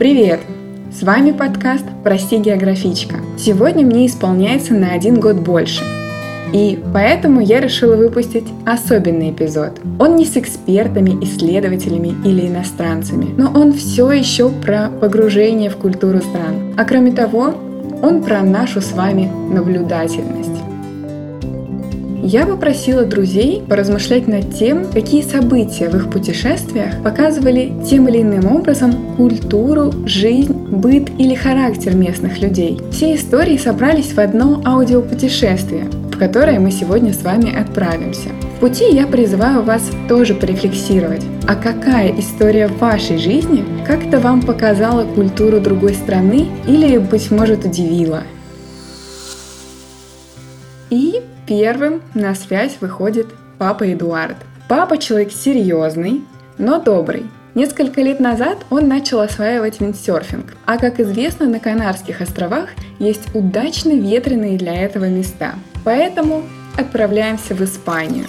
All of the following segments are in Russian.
Привет! С вами подкаст «Прости, географичка». Сегодня мне исполняется на один год больше. И поэтому я решила выпустить особенный эпизод. Он не с экспертами, исследователями или иностранцами, но он все еще про погружение в культуру стран. А кроме того, он про нашу с вами наблюдательность. Я попросила друзей поразмышлять над тем, какие события в их путешествиях показывали тем или иным образом культуру, жизнь, быт или характер местных людей. Все истории собрались в одно аудиопутешествие, в которое мы сегодня с вами отправимся. В пути я призываю вас тоже порефлексировать, а какая история в вашей жизни как-то вам показала культуру другой страны или, быть может, удивила. И Первым на связь выходит папа Эдуард. Папа человек серьезный, но добрый. Несколько лет назад он начал осваивать виндсерфинг, а как известно, на Канарских островах есть удачно ветреные для этого места. Поэтому отправляемся в Испанию.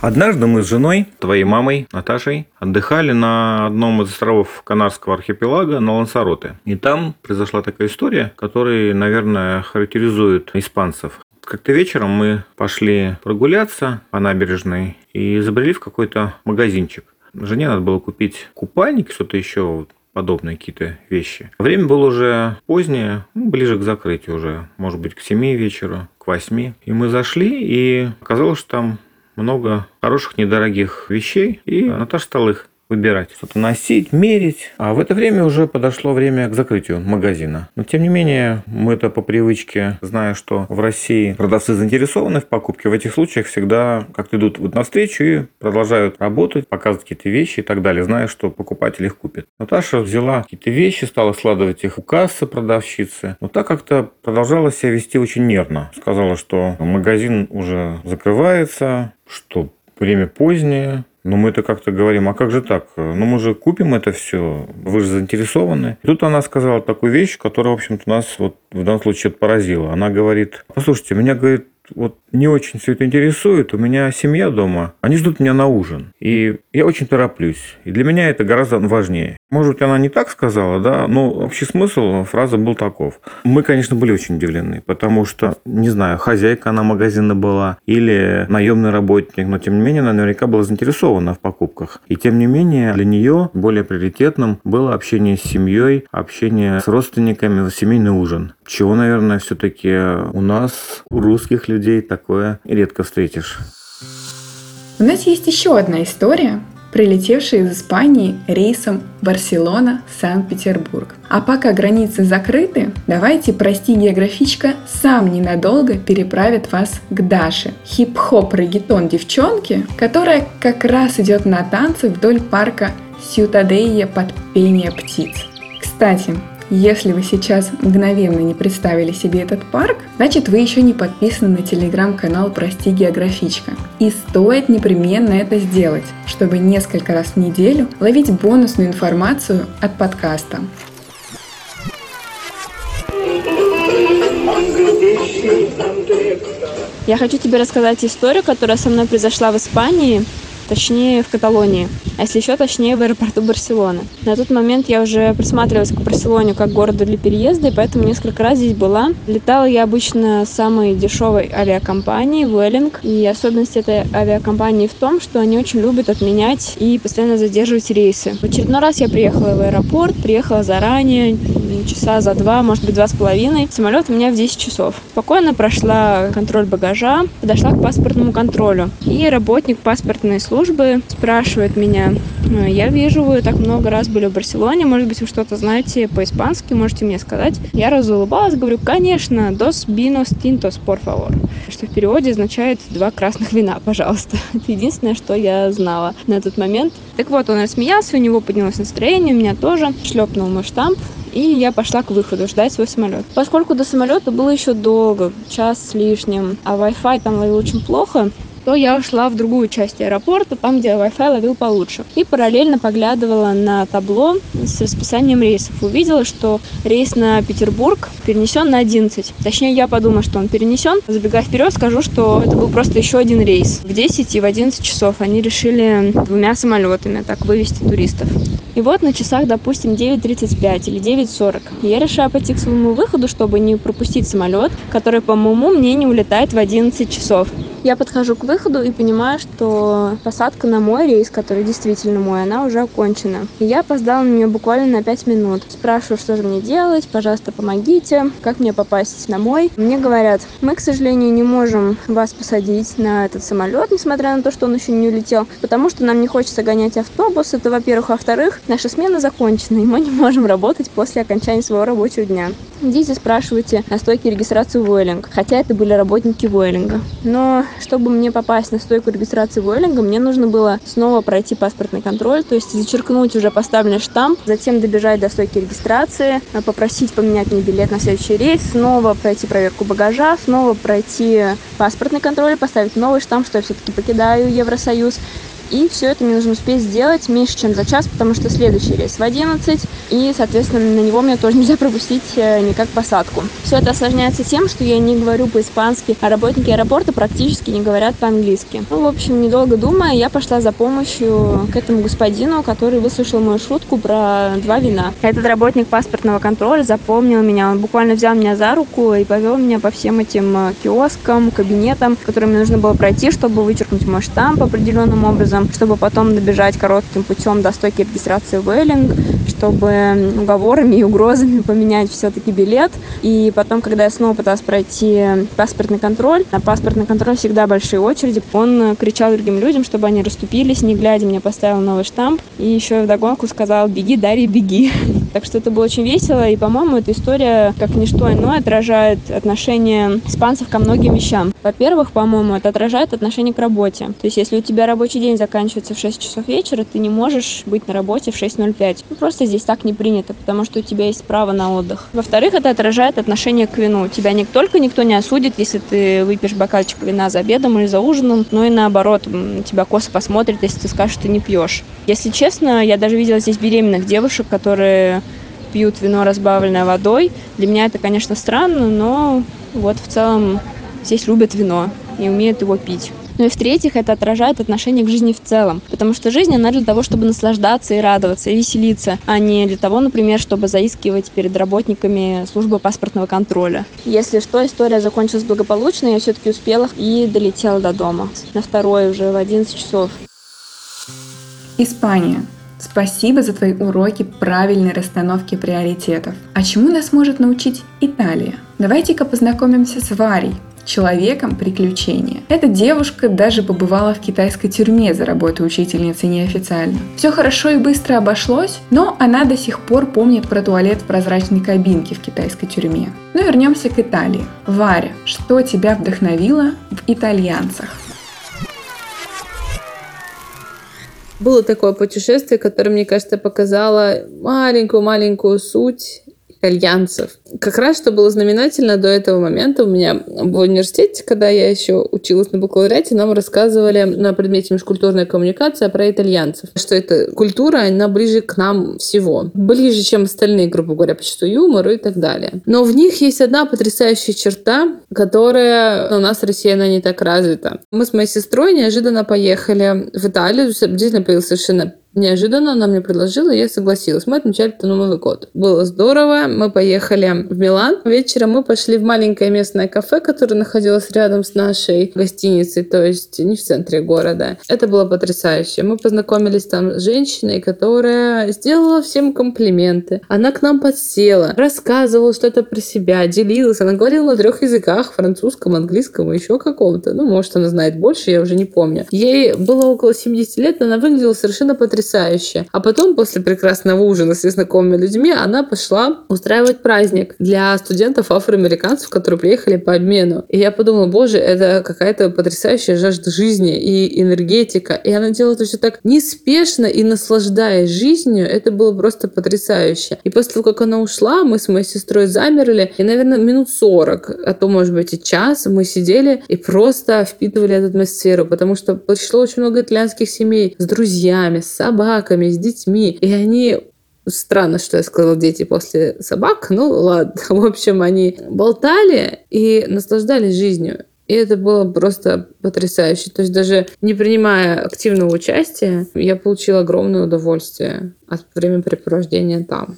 Однажды мы с женой, твоей мамой, Наташей, отдыхали на одном из островов Канарского архипелага на Лансароте. И там произошла такая история, которая, наверное, характеризует испанцев. Как-то вечером мы пошли прогуляться по набережной и забрели в какой-то магазинчик. Жене надо было купить купальник, что-то еще подобные какие-то вещи. Время было уже позднее, ну, ближе к закрытию уже, может быть, к 7 вечера, к 8. И мы зашли, и оказалось, что там много хороших, недорогих вещей, и Наташа стала их выбирать, что-то носить, мерить. А в это время уже подошло время к закрытию магазина. Но тем не менее, мы это по привычке, зная, что в России продавцы заинтересованы в покупке, в этих случаях всегда как-то идут вот навстречу и продолжают работать, показывать какие-то вещи и так далее, зная, что покупатель их купит. Наташа взяла какие-то вещи, стала складывать их у кассы продавщицы. Но так как-то продолжала себя вести очень нервно. Сказала, что магазин уже закрывается, что время позднее, но мы это как-то говорим, а как же так? Ну, мы же купим это все, вы же заинтересованы. И тут она сказала такую вещь, которая, в общем-то, нас вот в данном случае поразила. Она говорит, послушайте, меня, говорит, вот не очень все это интересует. У меня семья дома, они ждут меня на ужин. И я очень тороплюсь. И для меня это гораздо важнее. Может быть, она не так сказала, да, но общий смысл фразы был таков. Мы, конечно, были очень удивлены, потому что, не знаю, хозяйка она магазина была или наемный работник, но тем не менее она наверняка была заинтересована в покупках. И тем не менее для нее более приоритетным было общение с семьей, общение с родственниками, семейный ужин. Чего, наверное, все-таки у нас, у русских людей, такое редко встретишь. У нас есть еще одна история, прилетевшая из Испании рейсом Барселона-Санкт-Петербург. А пока границы закрыты, давайте, прости, географичка сам ненадолго переправит вас к Даше. Хип-хоп регетон девчонки, которая как раз идет на танцы вдоль парка Сьютадея под пение птиц. Кстати, если вы сейчас мгновенно не представили себе этот парк, значит вы еще не подписаны на телеграм-канал «Прости, географичка». И стоит непременно это сделать, чтобы несколько раз в неделю ловить бонусную информацию от подкаста. Я хочу тебе рассказать историю, которая со мной произошла в Испании точнее в Каталонии, а если еще точнее в аэропорту Барселоны. На тот момент я уже присматривалась к Барселоне как городу для переезда, и поэтому несколько раз здесь была. Летала я обычно самой дешевой авиакомпании Vueling, и особенность этой авиакомпании в том, что они очень любят отменять и постоянно задерживать рейсы. В очередной раз я приехала в аэропорт, приехала заранее, часа за два, может быть, два с половиной. Самолет у меня в 10 часов. Спокойно прошла контроль багажа, подошла к паспортному контролю. И работник паспортной службы службы спрашивает меня, «Ну, я вижу, вы так много раз были в Барселоне, может быть, вы что-то знаете по-испански, можете мне сказать? Я разулыбалась, говорю, конечно, dos vinos tintos, por favor, что в переводе означает два красных вина, пожалуйста. Это единственное, что я знала на тот момент. Так вот, он рассмеялся, у него поднялось настроение, у меня тоже, шлепнул мой штамп, и я пошла к выходу ждать свой самолет. Поскольку до самолета было еще долго, час с лишним, а Wi-Fi там ловил очень плохо, то я ушла в другую часть аэропорта, там, где Wi-Fi ловил получше. И параллельно поглядывала на табло с расписанием рейсов. Увидела, что рейс на Петербург перенесен на 11. Точнее, я подумала, что он перенесен. Забегая вперед, скажу, что это был просто еще один рейс. В 10 и в 11 часов они решили двумя самолетами так вывести туристов. И вот на часах, допустим, 9.35 или 9.40. Я решаю пойти к своему выходу, чтобы не пропустить самолет, который, по моему мнению, улетает в 11 часов. Я подхожу к выходу и понимаю, что посадка на мой рейс, который действительно мой, она уже окончена. И я опоздала на нее буквально на 5 минут. Спрашиваю, что же мне делать, пожалуйста, помогите, как мне попасть на мой. Мне говорят, мы, к сожалению, не можем вас посадить на этот самолет, несмотря на то, что он еще не улетел, потому что нам не хочется гонять автобус, это во-первых. Во-вторых, наша смена закончена, и мы не можем работать после окончания своего рабочего дня. Идите, спрашивайте на стойке регистрации Vueling, хотя это были работники Vueling. Но чтобы мне попасть на стойку регистрации Vueling, мне нужно было снова пройти паспортный контроль, то есть зачеркнуть уже поставленный штамп, затем добежать до стойки регистрации, попросить поменять мне билет на следующий рейс, снова пройти проверку багажа, снова пройти паспортный контроль, поставить новый штамп, что я все-таки покидаю Евросоюз, и все это мне нужно успеть сделать меньше, чем за час, потому что следующий рейс в 11, и, соответственно, на него мне тоже нельзя пропустить э, никак посадку. Все это осложняется тем, что я не говорю по-испански, а работники аэропорта практически не говорят по-английски. Ну, в общем, недолго думая, я пошла за помощью к этому господину, который выслушал мою шутку про два вина. Этот работник паспортного контроля запомнил меня, он буквально взял меня за руку и повел меня по всем этим э, киоскам, кабинетам, которые мне нужно было пройти, чтобы вычеркнуть мой штамп определенным образом чтобы потом добежать коротким путем до стойки регистрации в Эллинг, чтобы уговорами и угрозами поменять все-таки билет. И потом, когда я снова пыталась пройти паспортный контроль, на паспортный контроль всегда большие очереди, он кричал другим людям, чтобы они расступились, не глядя, мне поставил новый штамп. И еще вдогонку сказал «Беги, Дарья, беги». Так что это было очень весело, и, по-моему, эта история, как ничто иное, отражает отношение испанцев ко многим вещам. Во-первых, по-моему, это отражает отношение к работе. То есть, если у тебя рабочий день заканчивается в 6 часов вечера, ты не можешь быть на работе в 6.05. Ну, просто здесь так не принято, потому что у тебя есть право на отдых. Во-вторых, это отражает отношение к вину. Тебя не только никто не осудит, если ты выпьешь бокальчик вина за обедом или за ужином, но и наоборот, тебя косо посмотрят, если ты скажешь, что ты не пьешь. Если честно, я даже видела здесь беременных девушек, которые пьют вино, разбавленное водой. Для меня это, конечно, странно, но вот в целом здесь любят вино и умеют его пить. Ну и в-третьих, это отражает отношение к жизни в целом. Потому что жизнь, она для того, чтобы наслаждаться и радоваться, и веселиться, а не для того, например, чтобы заискивать перед работниками службы паспортного контроля. Если что, история закончилась благополучно, я все-таки успела и долетела до дома. На второй уже в 11 часов. Испания. Спасибо за твои уроки правильной расстановки приоритетов. А чему нас может научить Италия? Давайте-ка познакомимся с Варей, человеком приключения. Эта девушка даже побывала в китайской тюрьме за работу учительницы неофициально. Все хорошо и быстро обошлось, но она до сих пор помнит про туалет в прозрачной кабинке в китайской тюрьме. Но вернемся к Италии. Варя, что тебя вдохновило в итальянцах? Было такое путешествие, которое, мне кажется, показало маленькую-маленькую суть итальянцев. Как раз, что было знаменательно до этого момента, у меня в университете, когда я еще училась на бакалавриате, нам рассказывали на предмете межкультурная коммуникация про итальянцев. Что эта культура, она ближе к нам всего. Ближе, чем остальные, грубо говоря, по чувству юмора и так далее. Но в них есть одна потрясающая черта, которая у нас в России, она не так развита. Мы с моей сестрой неожиданно поехали в Италию. Действительно появился совершенно Неожиданно она мне предложила, и я согласилась. Мы отмечали это Новый год. Было здорово. Мы поехали в Милан. Вечером мы пошли в маленькое местное кафе, которое находилось рядом с нашей гостиницей, то есть не в центре города. Это было потрясающе. Мы познакомились там с женщиной, которая сделала всем комплименты. Она к нам подсела, рассказывала что-то про себя, делилась. Она говорила на трех языках, французском, английском и еще каком-то. Ну, может, она знает больше, я уже не помню. Ей было около 70 лет, но она выглядела совершенно потрясающе потрясающе. А потом, после прекрасного ужина с незнакомыми людьми, она пошла устраивать праздник для студентов афроамериканцев, которые приехали по обмену. И я подумала, боже, это какая-то потрясающая жажда жизни и энергетика. И она делала это все так неспешно и наслаждаясь жизнью. Это было просто потрясающе. И после того, как она ушла, мы с моей сестрой замерли. И, наверное, минут 40, а то, может быть, и час мы сидели и просто впитывали эту атмосферу, потому что пришло очень много итальянских семей с друзьями, с собаками, с детьми. И они Странно, что я сказала дети после собак, ну ладно. В общем, они болтали и наслаждались жизнью. И это было просто потрясающе. То есть даже не принимая активного участия, я получила огромное удовольствие от времяпрепровождения там.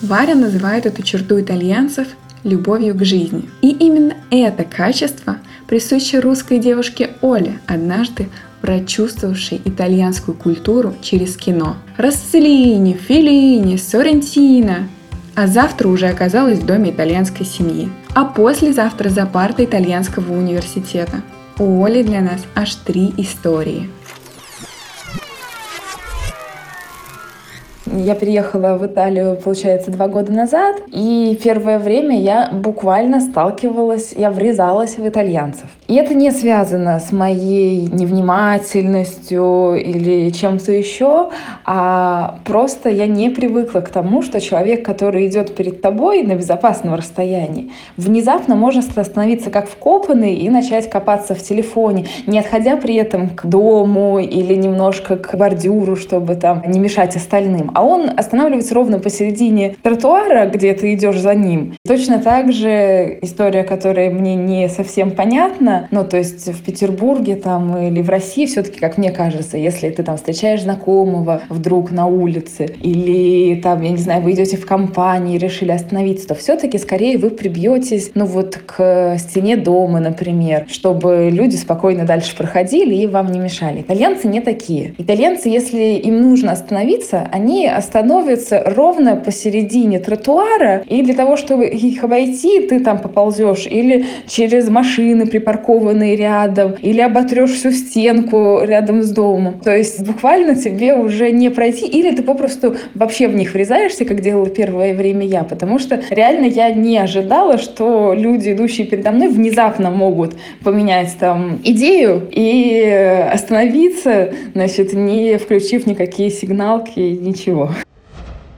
Варя называет эту черту итальянцев любовью к жизни. И именно это качество присуще русской девушке Оле, однажды прочувствовавшей итальянскую культуру через кино. Расселини, Феллини, Соррентино. А завтра уже оказалась в доме итальянской семьи. А послезавтра за партой итальянского университета. У Оли для нас аж три истории – Я переехала в Италию, получается, два года назад, и первое время я буквально сталкивалась, я врезалась в итальянцев. И это не связано с моей невнимательностью или чем-то еще, а просто я не привыкла к тому, что человек, который идет перед тобой на безопасном расстоянии, внезапно может остановиться как вкопанный и начать копаться в телефоне, не отходя при этом к дому или немножко к бордюру, чтобы там не мешать остальным. А он останавливается ровно посередине тротуара, где ты идешь за ним. Точно так же история, которая мне не совсем понятна, ну, то есть в Петербурге там или в России все-таки, как мне кажется, если ты там встречаешь знакомого вдруг на улице или там, я не знаю, вы идете в компании, решили остановиться, то все-таки скорее вы прибьетесь, ну, вот к стене дома, например, чтобы люди спокойно дальше проходили и вам не мешали. Итальянцы не такие. Итальянцы, если им нужно остановиться, они остановятся ровно посередине тротуара, и для того, чтобы их обойти, ты там поползешь или через машины припаркуешь, припаркованный рядом, или оботрешь всю стенку рядом с домом. То есть буквально тебе уже не пройти, или ты попросту вообще в них врезаешься, как делала первое время я, потому что реально я не ожидала, что люди, идущие передо мной, внезапно могут поменять там идею и остановиться, значит, не включив никакие сигналки, ничего. było.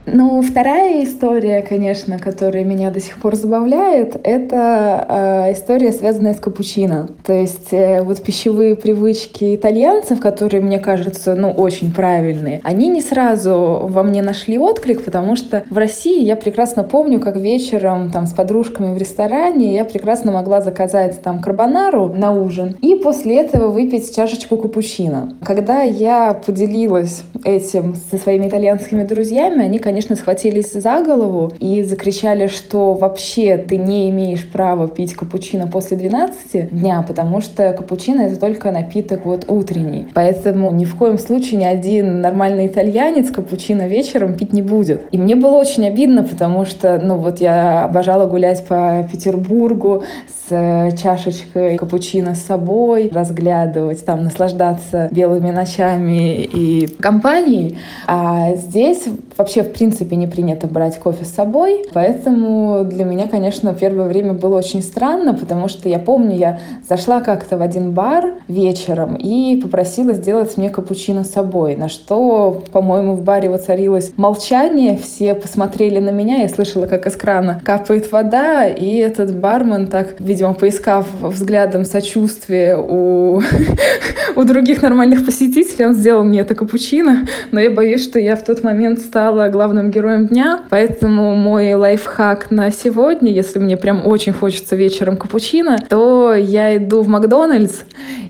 Ну, вторая история, конечно, которая меня до сих пор забавляет, это э, история, связанная с капучино. То есть э, вот пищевые привычки итальянцев, которые, мне кажется, ну, очень правильные, они не сразу во мне нашли отклик, потому что в России я прекрасно помню, как вечером там с подружками в ресторане я прекрасно могла заказать там карбонару на ужин и после этого выпить чашечку капучино. Когда я поделилась этим со своими итальянскими друзьями, они, конечно, конечно, схватились за голову и закричали, что вообще ты не имеешь права пить капучино после 12 дня, потому что капучино это только напиток вот утренний. Поэтому ни в коем случае ни один нормальный итальянец капучино вечером пить не будет. И мне было очень обидно, потому что, ну вот я обожала гулять по Петербургу э, чашечкой капучино с собой, разглядывать, там, наслаждаться белыми ночами и компанией. А здесь вообще, в принципе, не принято брать кофе с собой. Поэтому для меня, конечно, первое время было очень странно, потому что я помню, я зашла как-то в один бар вечером и попросила сделать мне капучино с собой, на что, по-моему, в баре воцарилось молчание, все посмотрели на меня, я слышала, как из крана капает вода, и этот бармен так, видимо, поискав взглядом сочувствия у, у других нормальных посетителей, он сделал мне это капучино, но я боюсь, что я в тот момент стала главным героем дня, поэтому мой лайфхак на сегодня, если мне прям очень хочется вечером капучино, то я иду в Макдональдс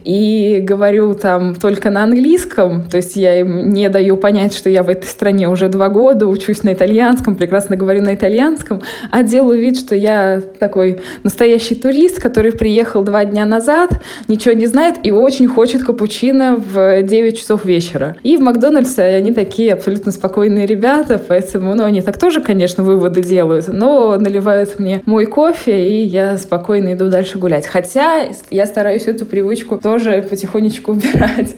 и говорю там только на английском, то есть я им не даю понять, что я в этой стране уже два года, учусь на итальянском, прекрасно говорю на итальянском, а делаю вид, что я такой настоящий турист, который приехал два дня назад, ничего не знает и очень хочет капучино в 9 часов вечера. И в Макдональдсе они такие абсолютно спокойные ребята, поэтому, ну, они так тоже, конечно, выводы делают, но наливают мне мой кофе, и я спокойно иду дальше гулять. Хотя я стараюсь эту привычку тоже потихонечку убирать.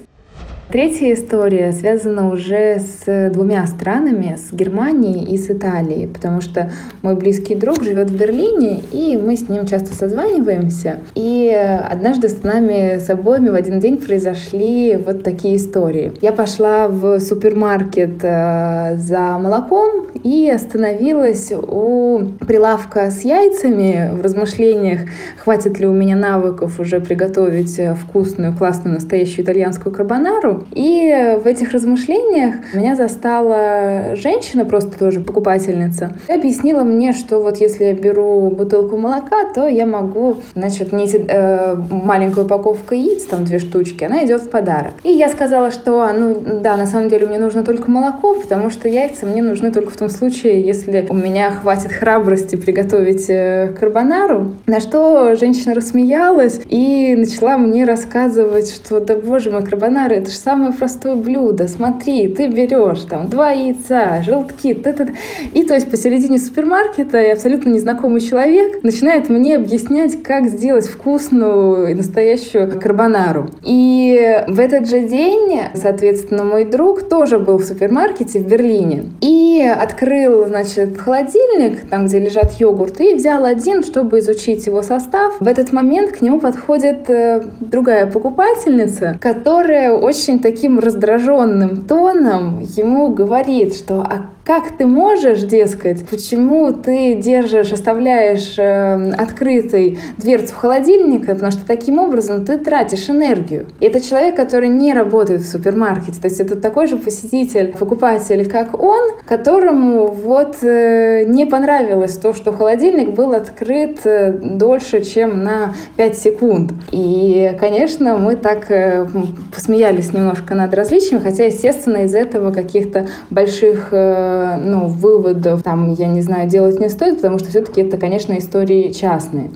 Третья история связана уже с двумя странами, с Германией и с Италией, потому что мой близкий друг живет в Берлине, и мы с ним часто созваниваемся. И однажды с нами с обоими в один день произошли вот такие истории. Я пошла в супермаркет э, за молоком и остановилась у прилавка с яйцами в размышлениях, хватит ли у меня навыков уже приготовить вкусную, классную, настоящую итальянскую карбонару. И в этих размышлениях меня застала женщина, просто тоже покупательница, и объяснила мне, что вот если я беру бутылку молока, то я могу, значит, не э, маленькую упаковку яиц, там две штучки, она идет в подарок. И я сказала, что, ну да, на самом деле мне нужно только молоко, потому что яйца мне нужны только в том случае, если у меня хватит храбрости приготовить э, карбонару. На что женщина рассмеялась и начала мне рассказывать, что, да боже мой, карбонара, это же самое простое блюдо. Смотри, ты берешь там два яйца, желтки, т -т -т. и то есть посередине супермаркета и абсолютно незнакомый человек начинает мне объяснять, как сделать вкусную и настоящую карбонару. И в этот же день, соответственно, мой друг тоже был в супермаркете в Берлине и открыл, значит, холодильник, там, где лежат йогурты, и взял один, чтобы изучить его состав. В этот момент к нему подходит э, другая покупательница, которая очень очень таким раздраженным тоном ему говорит, что а как ты можешь, дескать, почему ты держишь, оставляешь э, открытой дверцу в холодильнике, потому что таким образом ты тратишь энергию. И это человек, который не работает в супермаркете, то есть это такой же посетитель, покупатель, как он, которому вот э, не понравилось то, что холодильник был открыт э, дольше, чем на 5 секунд. И, конечно, мы так э, посмеялись немножко над различиями, хотя, естественно, из этого каких-то больших э, ну, выводов, там, я не знаю, делать не стоит, потому что все-таки это, конечно, истории частные.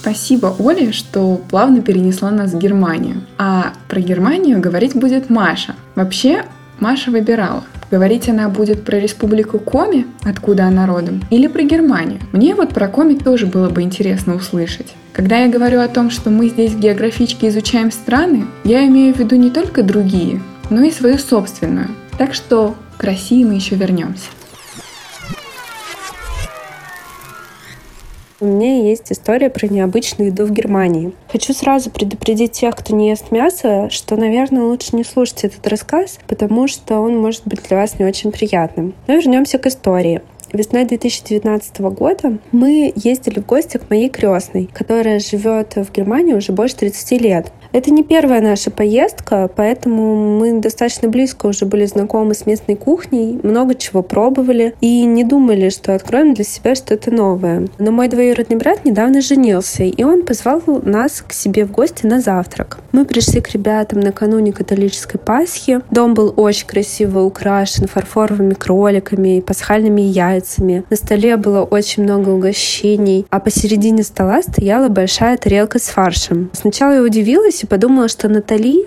Спасибо, Оле, что плавно перенесла нас в Германию. А про Германию говорить будет Маша. Вообще, Маша выбирала. Говорить она будет про республику Коми, откуда она родом, или про Германию. Мне вот про Коми тоже было бы интересно услышать. Когда я говорю о том, что мы здесь в географичке изучаем страны, я имею в виду не только другие, но и свою собственную. Так что к России мы еще вернемся. У меня есть история про необычную еду в Германии. Хочу сразу предупредить тех, кто не ест мясо, что, наверное, лучше не слушать этот рассказ, потому что он может быть для вас не очень приятным. Но вернемся к истории. Весной 2019 года мы ездили в гости к моей крестной, которая живет в Германии уже больше 30 лет. Это не первая наша поездка, поэтому мы достаточно близко уже были знакомы с местной кухней, много чего пробовали и не думали, что откроем для себя что-то новое. Но мой двоюродный брат недавно женился, и он позвал нас к себе в гости на завтрак. Мы пришли к ребятам накануне католической Пасхи. Дом был очень красиво украшен фарфоровыми кроликами и пасхальными яйцами. На столе было очень много угощений, а посередине стола стояла большая тарелка с фаршем. Сначала я удивилась и подумала, что Натали,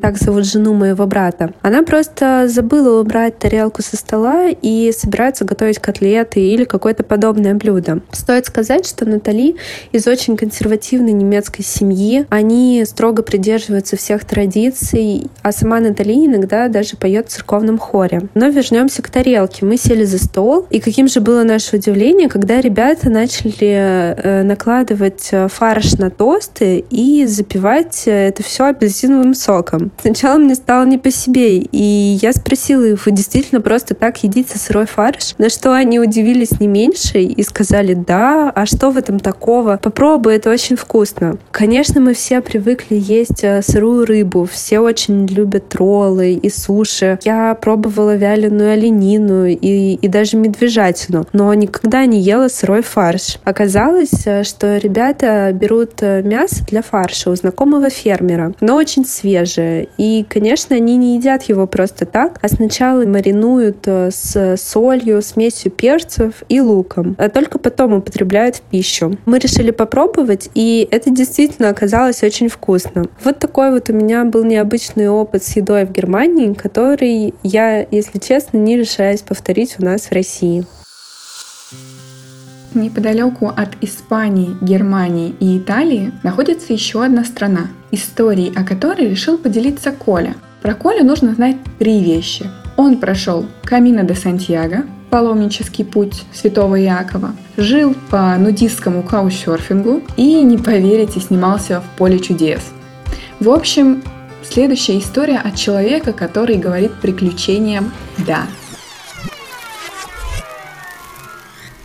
так зовут жену моего брата, она просто забыла убрать тарелку со стола и собирается готовить котлеты или какое-то подобное блюдо. Стоит сказать, что Натали из очень консервативной немецкой семьи. Они строго придерживаются всех традиций, а сама Натали иногда даже поет в церковном хоре. Но вернемся к тарелке. Мы сели за стол, и каким же было наше удивление, когда ребята начали э, накладывать э, фарш на тосты и запивать это все апельсиновым соком. Сначала мне стало не по себе, и я спросила их, вы действительно просто так едите сырой фарш? На что они удивились не меньше и сказали, да, а что в этом такого? Попробуй, это очень вкусно. Конечно, мы все привыкли есть э, сырую рыбу, все очень любят роллы и суши. Я пробовала вяленую оленину и, и даже медвежатину, но никогда не ела сырой фарш. Оказалось, э, что ребята берут э, мясо для фарша у знакомого фермера, но очень свежее. И, конечно, они не едят его просто так, а сначала маринуют э, с солью, смесью перцев и луком, а только потом употребляют в пищу. Мы решили попробовать, и это действительно оказалось очень вкусно. Вот такой вот у меня был необычный опыт с едой в Германии, который я, если честно, не решаюсь повторить у нас в России. Неподалеку от Испании, Германии и Италии находится еще одна страна, историей о которой решил поделиться Коля. Про Колю нужно знать три вещи. Он прошел Камино де Сантьяго, паломнический путь святого Иакова, жил по нудистскому каучсерфингу и, не поверите, снимался в поле чудес. В общем, следующая история от человека, который говорит приключениям «да».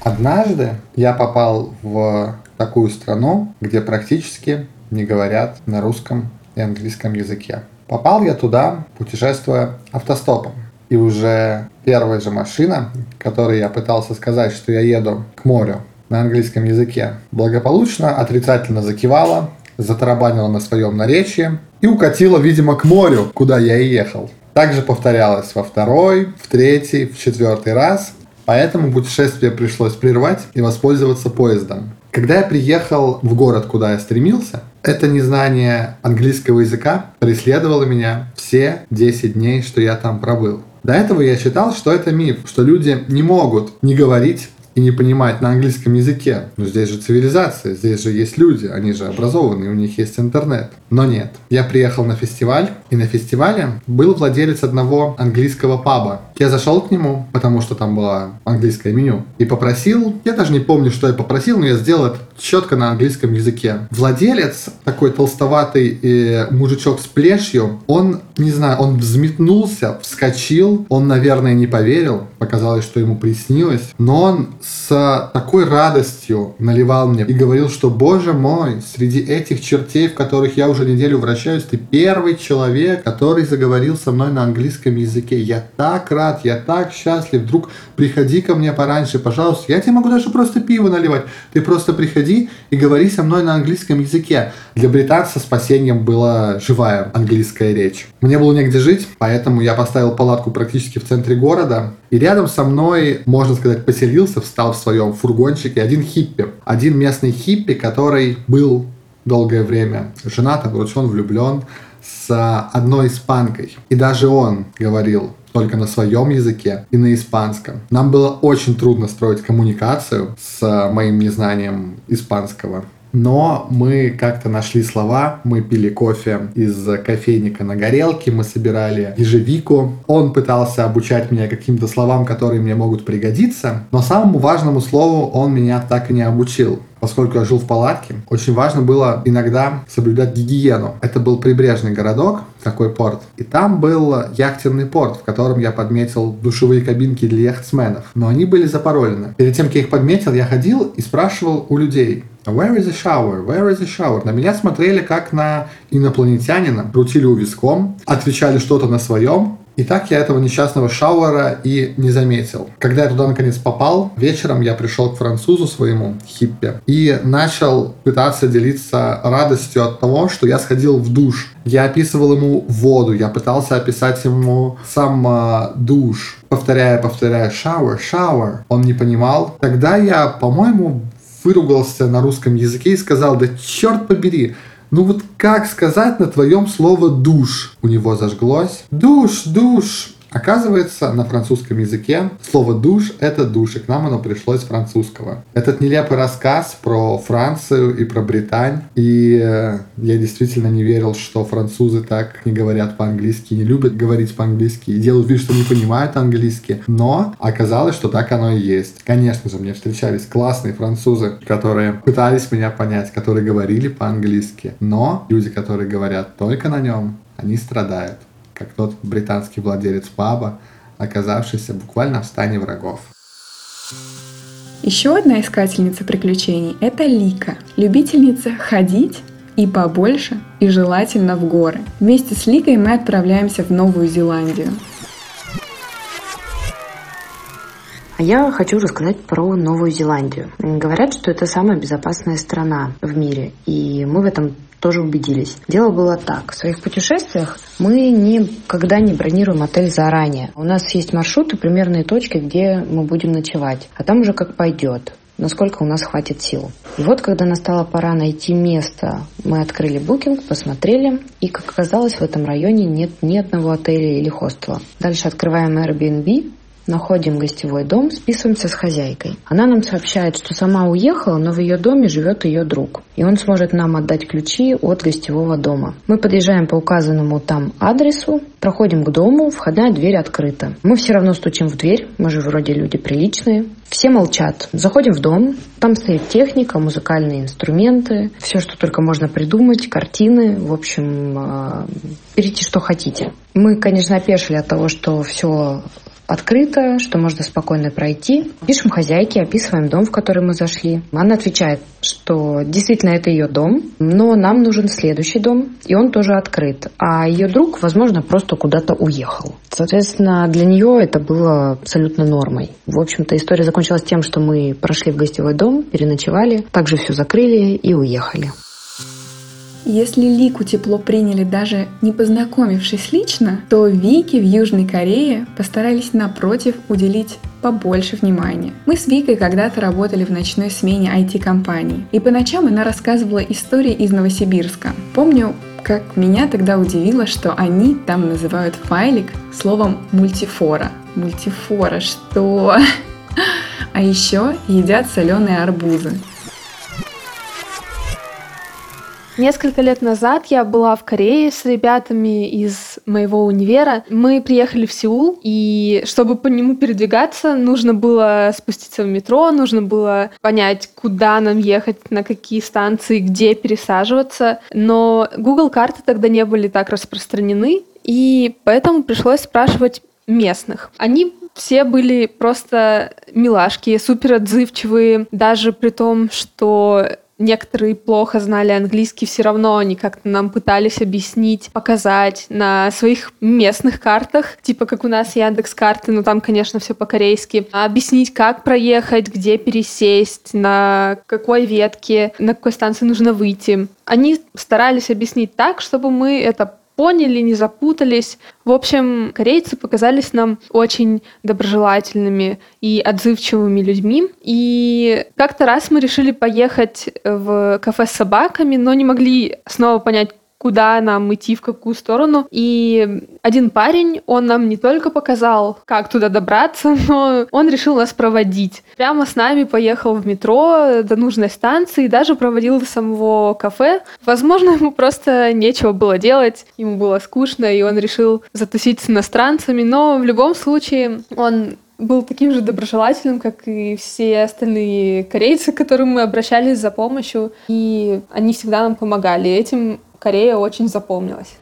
Однажды я попал в такую страну, где практически не говорят на русском и английском языке. Попал я туда, путешествуя автостопом. И уже первая же машина, которой я пытался сказать, что я еду к морю на английском языке, благополучно отрицательно закивала, затарабанила на своем наречии и укатила, видимо, к морю, куда я и ехал. Также повторялось во второй, в третий, в четвертый раз, Поэтому путешествие пришлось прервать и воспользоваться поездом. Когда я приехал в город, куда я стремился, это незнание английского языка преследовало меня все 10 дней, что я там пробыл. До этого я считал, что это миф, что люди не могут не говорить и не понимать на английском языке. Но здесь же цивилизация, здесь же есть люди, они же образованные, у них есть интернет. Но нет. Я приехал на фестиваль, и на фестивале был владелец одного английского паба. Я зашел к нему, потому что там было английское меню, и попросил, я даже не помню, что я попросил, но я сделал это четко на английском языке. Владелец, такой толстоватый э, мужичок с плешью, он, не знаю, он взметнулся, вскочил, он, наверное, не поверил, показалось, что ему приснилось, но он с такой радостью наливал мне и говорил, что, боже мой, среди этих чертей, в которых я уже неделю вращаюсь, ты первый человек, который заговорил со мной на английском языке. Я так рад, я так счастлив. Вдруг приходи ко мне пораньше, пожалуйста. Я тебе могу даже просто пиво наливать. Ты просто приходи и говори со мной на английском языке. Для британца спасением была живая английская речь. Мне было негде жить, поэтому я поставил палатку практически в центре города. И рядом со мной, можно сказать, поселился, встал в своем фургончике один хиппи. Один местный хиппи, который был долгое время женат, обручен, влюблен с одной испанкой. И даже он говорил только на своем языке и на испанском. Нам было очень трудно строить коммуникацию с моим незнанием испанского. Но мы как-то нашли слова, мы пили кофе из кофейника на горелке, мы собирали ежевику. Он пытался обучать меня каким-то словам, которые мне могут пригодиться, но самому важному слову он меня так и не обучил поскольку я жил в палатке, очень важно было иногда соблюдать гигиену. Это был прибрежный городок, такой порт. И там был яхтенный порт, в котором я подметил душевые кабинки для яхтсменов. Но они были запаролены. Перед тем, как я их подметил, я ходил и спрашивал у людей, Where is the shower? Where is the shower? На меня смотрели как на инопланетянина, крутили виском, отвечали что-то на своем, и так я этого несчастного шауэра и не заметил. Когда я туда наконец попал, вечером я пришел к французу своему, хиппе, и начал пытаться делиться радостью от того, что я сходил в душ. Я описывал ему воду, я пытался описать ему сам э, душ, повторяя, повторяя, shower, shower. Он не понимал. Тогда я, по-моему, выругался на русском языке и сказал, да черт побери, ну вот как сказать на твоем слово душ? У него зажглось. Душ, душ. Оказывается, на французском языке слово «душ» — это «душ», и к нам оно пришло из французского. Этот нелепый рассказ про Францию и про Британь, и э, я действительно не верил, что французы так не говорят по-английски, не любят говорить по-английски, и делают вид, что не понимают английский, но оказалось, что так оно и есть. Конечно же, мне встречались классные французы, которые пытались меня понять, которые говорили по-английски, но люди, которые говорят только на нем, они страдают как тот британский владелец паба, оказавшийся буквально в стане врагов. Еще одна искательница приключений – это Лика, любительница ходить и побольше, и желательно в горы. Вместе с Ликой мы отправляемся в Новую Зеландию. А я хочу рассказать про Новую Зеландию. Говорят, что это самая безопасная страна в мире, и мы в этом тоже убедились. Дело было так. В своих путешествиях мы никогда не бронируем отель заранее. У нас есть маршруты, примерные точки, где мы будем ночевать. А там уже как пойдет насколько у нас хватит сил. И вот, когда настала пора найти место, мы открыли букинг, посмотрели, и, как оказалось, в этом районе нет ни одного отеля или хостела. Дальше открываем Airbnb, Находим гостевой дом, списываемся с хозяйкой. Она нам сообщает, что сама уехала, но в ее доме живет ее друг. И он сможет нам отдать ключи от гостевого дома. Мы подъезжаем по указанному там адресу, проходим к дому, входная дверь открыта. Мы все равно стучим в дверь, мы же вроде люди приличные. Все молчат. Заходим в дом, там стоит техника, музыкальные инструменты, все, что только можно придумать, картины, в общем, а, берите что хотите. Мы, конечно, опешили от того, что все открыто, что можно спокойно пройти. Пишем хозяйке, описываем дом, в который мы зашли. Она отвечает, что действительно это ее дом, но нам нужен следующий дом, и он тоже открыт. А ее друг, возможно, просто куда-то уехал. Соответственно, для нее это было абсолютно нормой. В общем-то, история закончилась тем, что мы прошли в гостевой дом, переночевали, также все закрыли и уехали. Если Лику тепло приняли даже не познакомившись лично, то Вике в Южной Корее постарались напротив уделить побольше внимания. Мы с Викой когда-то работали в ночной смене IT-компании, и по ночам она рассказывала истории из Новосибирска. Помню, как меня тогда удивило, что они там называют файлик словом мультифора. Мультифора, что? А еще едят соленые арбузы. Несколько лет назад я была в Корее с ребятами из моего универа. Мы приехали в Сеул, и чтобы по нему передвигаться, нужно было спуститься в метро, нужно было понять, куда нам ехать, на какие станции, где пересаживаться. Но Google карты тогда не были так распространены, и поэтому пришлось спрашивать местных. Они все были просто милашки, супер отзывчивые, даже при том, что некоторые плохо знали английский, все равно они как-то нам пытались объяснить, показать на своих местных картах, типа как у нас Яндекс карты, но там, конечно, все по-корейски, объяснить, как проехать, где пересесть, на какой ветке, на какой станции нужно выйти. Они старались объяснить так, чтобы мы это поняли, не запутались. В общем, корейцы показались нам очень доброжелательными и отзывчивыми людьми. И как-то раз мы решили поехать в кафе с собаками, но не могли снова понять, куда нам идти, в какую сторону. И один парень, он нам не только показал, как туда добраться, но он решил нас проводить. Прямо с нами поехал в метро до нужной станции даже проводил до самого кафе. Возможно, ему просто нечего было делать, ему было скучно, и он решил затусить с иностранцами, но в любом случае он был таким же доброжелательным, как и все остальные корейцы, к которым мы обращались за помощью, и они всегда нам помогали. Этим Корея очень запомнилась.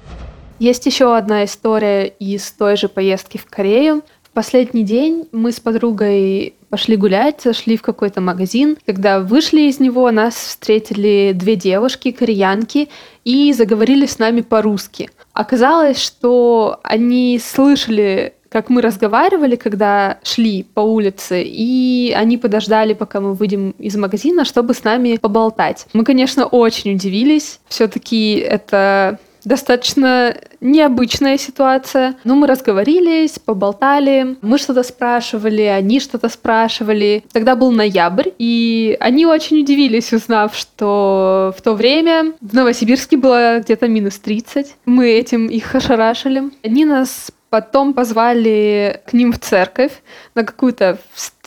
Есть еще одна история из той же поездки в Корею. В последний день мы с подругой пошли гулять, зашли в какой-то магазин. Когда вышли из него, нас встретили две девушки, кореянки, и заговорили с нами по-русски. Оказалось, что они слышали как мы разговаривали, когда шли по улице, и они подождали, пока мы выйдем из магазина, чтобы с нами поболтать. Мы, конечно, очень удивились. Все-таки это достаточно необычная ситуация. Но мы разговорились, поболтали, мы что-то спрашивали, они что-то спрашивали. Тогда был ноябрь, и они очень удивились, узнав, что в то время в Новосибирске было где-то минус 30. Мы этим их ошарашили. Они нас Потом позвали к ним в церковь на какую-то встречу,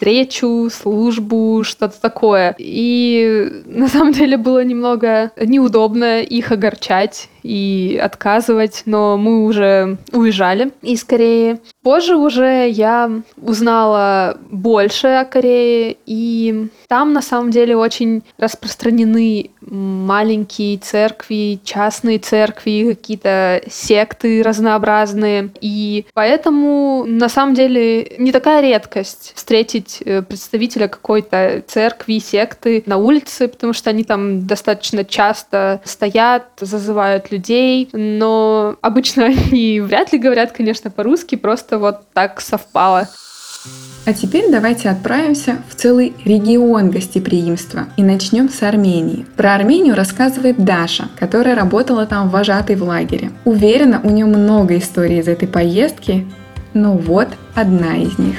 службу, что-то такое. И на самом деле было немного неудобно их огорчать и отказывать, но мы уже уезжали из Кореи. Позже уже я узнала больше о Корее, и там на самом деле очень распространены маленькие церкви, частные церкви, какие-то секты разнообразные. И поэтому на самом деле не такая редкость встретить э, представителя какой-то церкви, секты на улице, потому что они там достаточно часто стоят, зазывают людей, но обычно они вряд ли говорят, конечно, по-русски, просто вот так совпало. А теперь давайте отправимся в целый регион гостеприимства и начнем с Армении. Про Армению рассказывает Даша, которая работала там вожатой в лагере. Уверена, у нее много историй из этой поездки, но вот одна из них.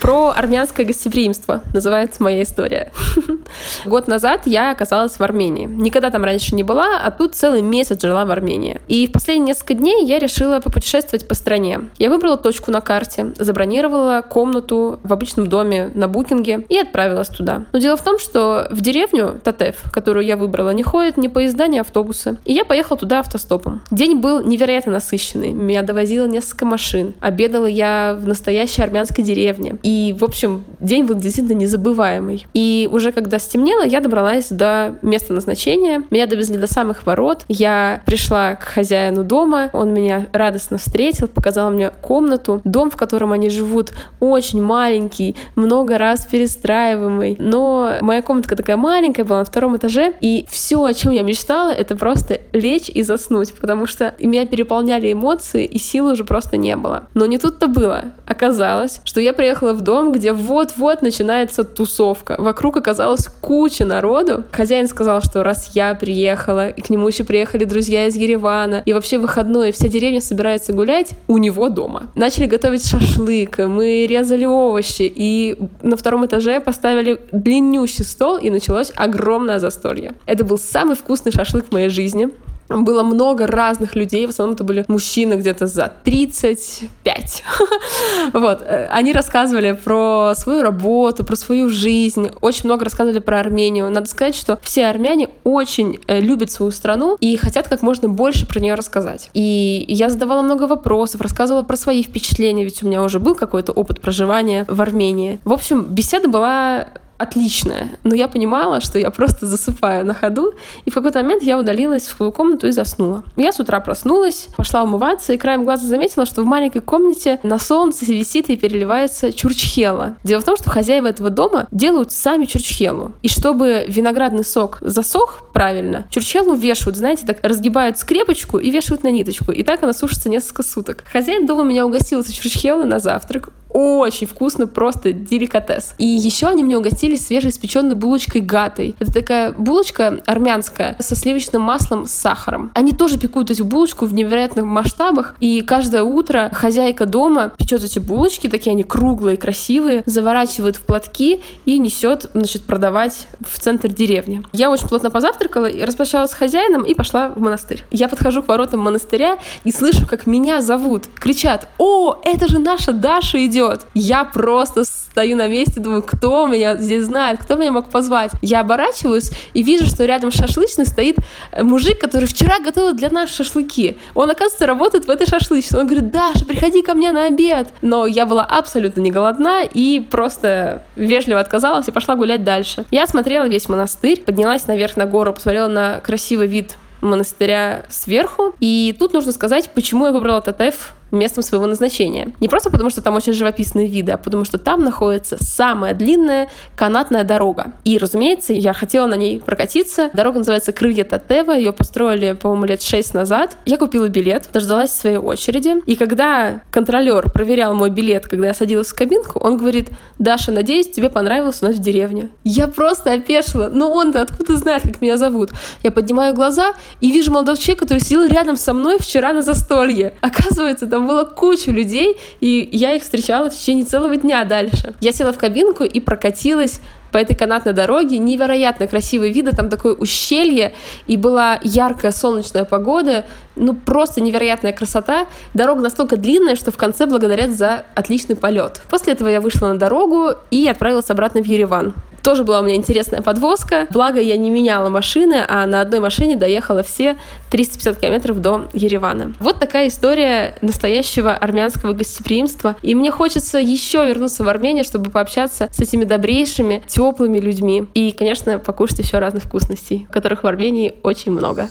Про армянское гостеприимство называется моя история. Год назад я оказалась в Армении. Никогда там раньше не была, а тут целый месяц жила в Армении. И в последние несколько дней я решила попутешествовать по стране. Я выбрала точку на карте, забронировала комнату в обычном доме на букинге и отправилась туда. Но дело в том, что в деревню Татев, которую я выбрала, не ходят ни поезда, ни автобусы. И я поехала туда автостопом. День был невероятно насыщенный. Меня довозило несколько машин. Обедала я в настоящей армянской деревне. В общем, день был действительно незабываемый. И уже когда стемнело, я добралась до места назначения. Меня довезли до самых ворот. Я пришла к хозяину дома. Он меня радостно встретил, показал мне комнату. Дом, в котором они живут, очень маленький, много раз перестраиваемый. Но моя комнатка такая маленькая была на втором этаже. И все, о чем я мечтала, это просто лечь и заснуть, потому что меня переполняли эмоции, и силы уже просто не было. Но не тут-то было. Оказалось, что я приехала в дом, где вот-вот начинается тусовка. Вокруг оказалась куча народу. Хозяин сказал, что раз я приехала, и к нему еще приехали друзья из Еревана, и вообще выходной, вся деревня собирается гулять у него дома. Начали готовить шашлык, мы резали овощи, и на втором этаже поставили длиннющий стол, и началось огромное застолье. Это был самый вкусный шашлык в моей жизни было много разных людей, в основном это были мужчины где-то за 35. вот. Э, они рассказывали про свою работу, про свою жизнь, очень много рассказывали про Армению. Надо сказать, что все армяне очень э, любят свою страну и хотят как можно больше про нее рассказать. И я задавала много вопросов, рассказывала про свои впечатления, ведь у меня уже был какой-то опыт проживания в Армении. В общем, беседа была отличная, но я понимала, что я просто засыпаю на ходу, и в какой-то момент я удалилась в свою комнату и заснула. Я с утра проснулась, пошла умываться, и краем глаза заметила, что в маленькой комнате на солнце висит и переливается чурчхела. Дело в том, что хозяева этого дома делают сами чурчхелу. И чтобы виноградный сок засох правильно, чурчхелу вешают, знаете, так разгибают скрепочку и вешают на ниточку, и так она сушится несколько суток. Хозяин дома меня угостил чурчхелы на завтрак, очень вкусно, просто деликатес. И еще они мне угостили свежеиспеченной булочкой гатой. Это такая булочка армянская со сливочным маслом с сахаром. Они тоже пекут эту булочку в невероятных масштабах, и каждое утро хозяйка дома печет эти булочки, такие они круглые, красивые, заворачивает в платки и несет, значит, продавать в центр деревни. Я очень плотно позавтракала, и распрощалась с хозяином и пошла в монастырь. Я подхожу к воротам монастыря и слышу, как меня зовут. Кричат, о, это же наша Даша идет идет. Я просто стою на месте, думаю, кто меня здесь знает, кто меня мог позвать. Я оборачиваюсь и вижу, что рядом с шашлычной стоит э, мужик, который вчера готовил для нас шашлыки. Он, оказывается, работает в этой шашлычной. Он говорит, Даша, приходи ко мне на обед. Но я была абсолютно не голодна и просто вежливо отказалась и пошла гулять дальше. Я смотрела весь монастырь, поднялась наверх на гору, посмотрела на красивый вид монастыря сверху. И тут нужно сказать, почему я выбрала Татеф местом своего назначения. Не просто потому, что там очень живописные виды, а потому что там находится самая длинная канатная дорога. И, разумеется, я хотела на ней прокатиться. Дорога называется Крылья Татева. Ее построили, по-моему, лет шесть назад. Я купила билет, дождалась своей очереди. И когда контролер проверял мой билет, когда я садилась в кабинку, он говорит, Даша, надеюсь, тебе понравилось у нас в деревне. Я просто опешила. Ну он-то откуда знает, как меня зовут? Я поднимаю глаза и вижу молодого человека, который сидел рядом со мной вчера на застолье. Оказывается, там там было куча людей, и я их встречала в течение целого дня дальше. Я села в кабинку и прокатилась по этой канатной дороге. Невероятно красивые виды, там такое ущелье, и была яркая солнечная погода, ну просто невероятная красота. Дорога настолько длинная, что в конце благодарят за отличный полет. После этого я вышла на дорогу и отправилась обратно в Ереван. Тоже была у меня интересная подвозка. Благо, я не меняла машины, а на одной машине доехала все 350 километров до Еревана. Вот такая история настоящего армянского гостеприимства. И мне хочется еще вернуться в Армению, чтобы пообщаться с этими добрейшими, теплыми людьми. И, конечно, покушать еще разных вкусностей, которых в Армении очень много.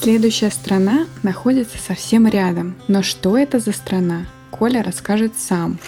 Следующая страна находится совсем рядом. Но что это за страна? Коля расскажет сам.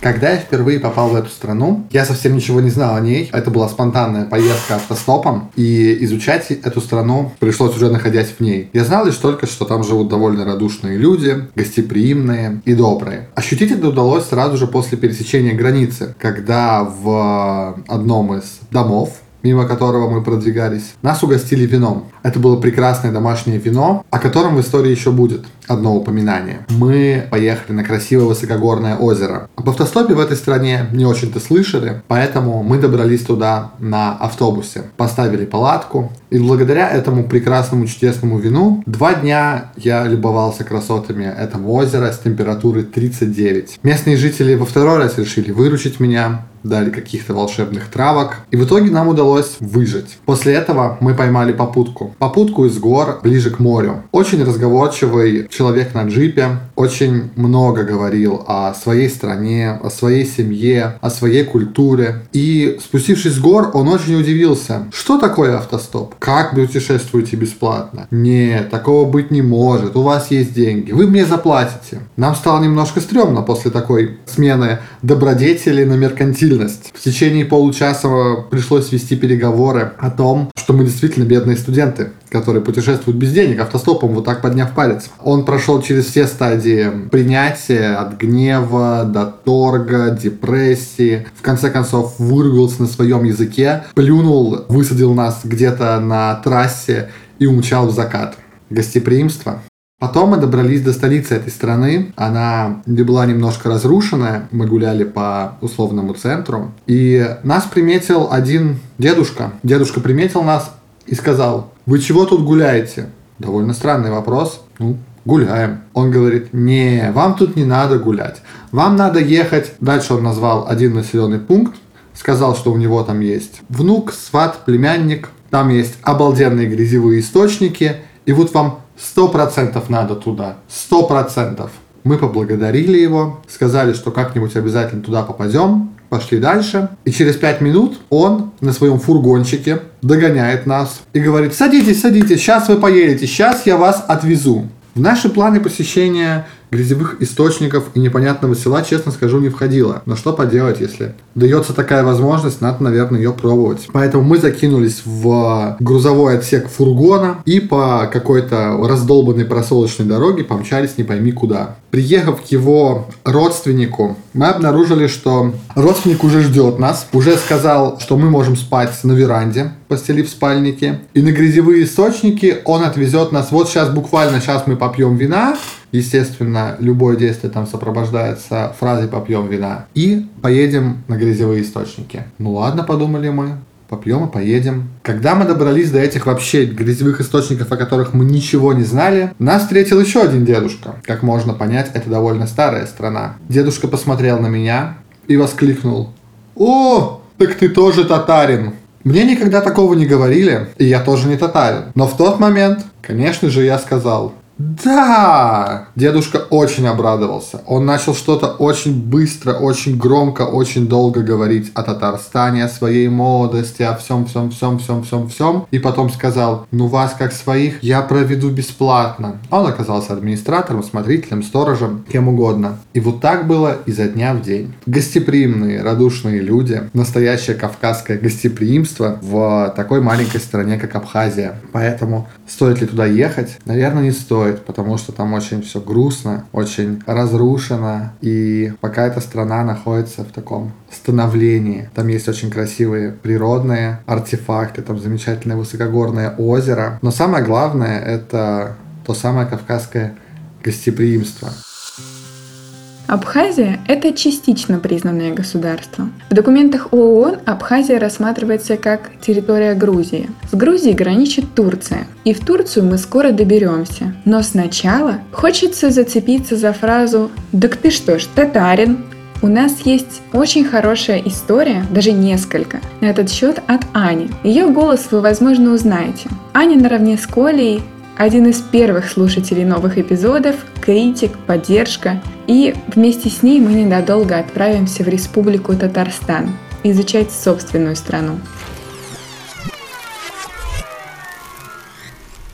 Когда я впервые попал в эту страну, я совсем ничего не знал о ней. Это была спонтанная поездка автостопом, и изучать эту страну пришлось уже находясь в ней. Я знал лишь только, что там живут довольно радушные люди, гостеприимные и добрые. Ощутить это удалось сразу же после пересечения границы, когда в одном из домов мимо которого мы продвигались, нас угостили вином. Это было прекрасное домашнее вино, о котором в истории еще будет одно упоминание. Мы поехали на красивое высокогорное озеро. Об автостопе в этой стране не очень-то слышали, поэтому мы добрались туда на автобусе. Поставили палатку, и благодаря этому прекрасному чудесному вину два дня я любовался красотами этого озера с температурой 39. Местные жители во второй раз решили выручить меня, дали каких-то волшебных травок. И в итоге нам удалось выжить. После этого мы поймали попутку. Попутку из гор ближе к морю. Очень разговорчивый человек на джипе. Очень много говорил о своей стране, о своей семье, о своей культуре. И спустившись с гор, он очень удивился. Что такое автостоп? Как вы путешествуете бесплатно? Нет, такого быть не может. У вас есть деньги. Вы мне заплатите. Нам стало немножко стрёмно после такой смены добродетели на меркантильность. В течение получаса пришлось вести переговоры о том, что мы действительно бедные студенты, которые путешествуют без денег, автостопом, вот так подняв палец. Он прошел через все стадии принятия, от гнева до торга, депрессии. В конце концов, выругался на своем языке, плюнул, высадил нас где-то на трассе и умчал в закат. Гостеприимство Потом мы добрались до столицы этой страны. Она была немножко разрушенная. Мы гуляли по условному центру. И нас приметил один дедушка. Дедушка приметил нас и сказал, вы чего тут гуляете? Довольно странный вопрос. Ну, гуляем. Он говорит, не, вам тут не надо гулять. Вам надо ехать. Дальше он назвал один населенный пункт. Сказал, что у него там есть внук, сват, племянник. Там есть обалденные грязевые источники. И вот вам Сто процентов надо туда. Сто процентов. Мы поблагодарили его, сказали, что как-нибудь обязательно туда попадем, пошли дальше. И через пять минут он на своем фургончике догоняет нас и говорит, садитесь, садитесь, сейчас вы поедете, сейчас я вас отвезу. В наши планы посещения грязевых источников и непонятного села, честно скажу, не входило. Но что поделать, если дается такая возможность, надо, наверное, ее пробовать. Поэтому мы закинулись в грузовой отсек фургона и по какой-то раздолбанной просолочной дороге помчались не пойми куда. Приехав к его родственнику, мы обнаружили, что родственник уже ждет нас, уже сказал, что мы можем спать на веранде, постелив спальники. И на грязевые источники он отвезет нас. Вот сейчас буквально сейчас мы попьем вина, Естественно, любое действие там сопровождается фразой «попьем вина». И поедем на грязевые источники. Ну ладно, подумали мы, попьем и поедем. Когда мы добрались до этих вообще грязевых источников, о которых мы ничего не знали, нас встретил еще один дедушка. Как можно понять, это довольно старая страна. Дедушка посмотрел на меня и воскликнул. «О, так ты тоже татарин!» Мне никогда такого не говорили, и я тоже не татарин. Но в тот момент, конечно же, я сказал, да! Дедушка очень обрадовался. Он начал что-то очень быстро, очень громко, очень долго говорить о Татарстане, о своей молодости, о всем, всем, всем, всем, всем, всем. И потом сказал, ну вас как своих я проведу бесплатно. Он оказался администратором, смотрителем, сторожем, кем угодно. И вот так было изо дня в день. Гостеприимные, радушные люди, настоящее кавказское гостеприимство в такой маленькой стране, как Абхазия. Поэтому стоит ли туда ехать? Наверное, не стоит стоит, потому что там очень все грустно, очень разрушено, и пока эта страна находится в таком становлении. Там есть очень красивые природные артефакты, там замечательное высокогорное озеро. Но самое главное это то самое кавказское гостеприимство. Абхазия – это частично признанное государство. В документах ООН Абхазия рассматривается как территория Грузии. С Грузией граничит Турция, и в Турцию мы скоро доберемся. Но сначала хочется зацепиться за фразу «Так ты что ж, татарин?» У нас есть очень хорошая история, даже несколько, на этот счет от Ани. Ее голос вы, возможно, узнаете. Аня наравне с Колей один из первых слушателей новых эпизодов, критик, поддержка. И вместе с ней мы ненадолго отправимся в Республику Татарстан изучать собственную страну.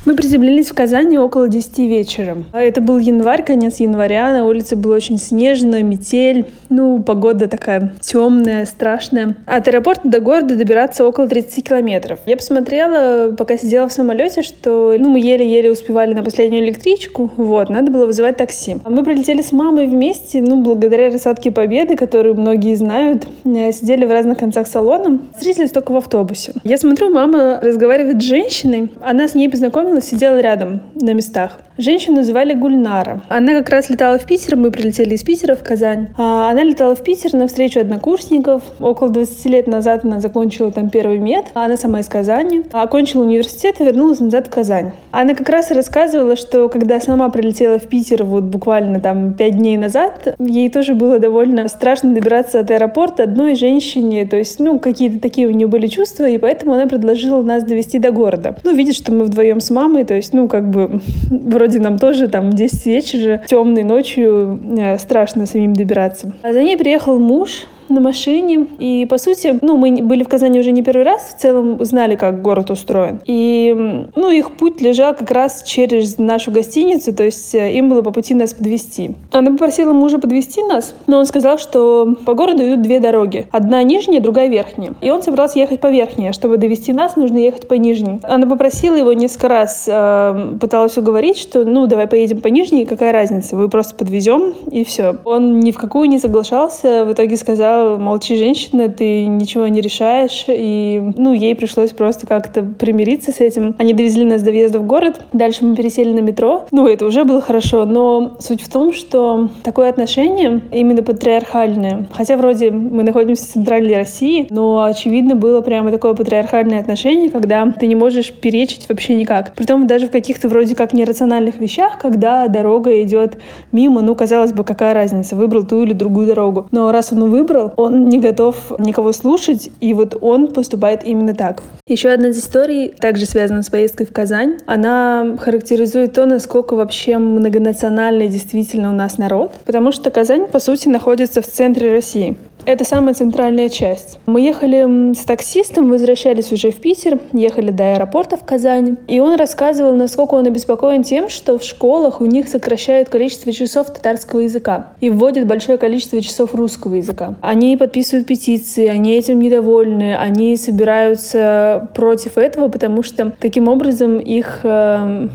Мы приземлились в Казани около 10 вечера. Это был январь, конец января. На улице было очень снежно, метель. Ну, погода такая темная, страшная. От аэропорта до города добираться около 30 километров. Я посмотрела, пока сидела в самолете, что ну, мы еле-еле успевали на последнюю электричку. Вот, надо было вызывать такси. Мы прилетели с мамой вместе, ну, благодаря рассадке Победы, которую многие знают. Э, сидели в разных концах салона. Встретились только в автобусе. Я смотрю, мама разговаривает с женщиной. Она с ней познакомилась Михайловна сидела рядом на местах. Женщину звали Гульнара. Она как раз летала в Питер, мы прилетели из Питера в Казань. А она летала в Питер на встречу однокурсников. Около 20 лет назад она закончила там первый мед. Она сама из Казани. Окончила университет и вернулась назад в Казань. Она как раз рассказывала, что когда сама прилетела в Питер вот буквально там 5 дней назад, ей тоже было довольно страшно добираться от аэропорта одной женщине. То есть, ну, какие-то такие у нее были чувства, и поэтому она предложила нас довести до города. Ну, видит, что мы вдвоем с мамой, то есть, ну, как бы вроде нам тоже там 10 вечера, темной ночью э, страшно самим добираться. А за ней приехал муж, на машине. И, по сути, ну, мы были в Казани уже не первый раз, в целом знали, как город устроен. И, ну, их путь лежал как раз через нашу гостиницу, то есть э, им было по пути нас подвести. Она попросила мужа подвести нас, но он сказал, что по городу идут две дороги. Одна нижняя, другая верхняя. И он собрался ехать по верхней. А чтобы довести нас, нужно ехать по нижней. Она попросила его несколько раз, э, пыталась уговорить, что, ну, давай поедем по нижней, какая разница, вы просто подвезем, и все. Он ни в какую не соглашался, в итоге сказал, молчи, женщина, ты ничего не решаешь. И, ну, ей пришлось просто как-то примириться с этим. Они довезли нас до въезда в город. Дальше мы пересели на метро. Ну, это уже было хорошо, но суть в том, что такое отношение именно патриархальное. Хотя вроде мы находимся в центральной России, но очевидно было прямо такое патриархальное отношение, когда ты не можешь перечить вообще никак. Притом даже в каких-то вроде как нерациональных вещах, когда дорога идет мимо, ну, казалось бы, какая разница, выбрал ту или другую дорогу. Но раз он выбрал, он не готов никого слушать, и вот он поступает именно так. Еще одна из историй, также связана с поездкой в Казань, она характеризует то, насколько вообще многонациональный действительно у нас народ, потому что Казань, по сути, находится в центре России. Это самая центральная часть. Мы ехали с таксистом, возвращались уже в Питер, ехали до аэропорта в Казани. И он рассказывал, насколько он обеспокоен тем, что в школах у них сокращают количество часов татарского языка и вводят большое количество часов русского языка. Они подписывают петиции, они этим недовольны, они собираются против этого, потому что таким образом их э,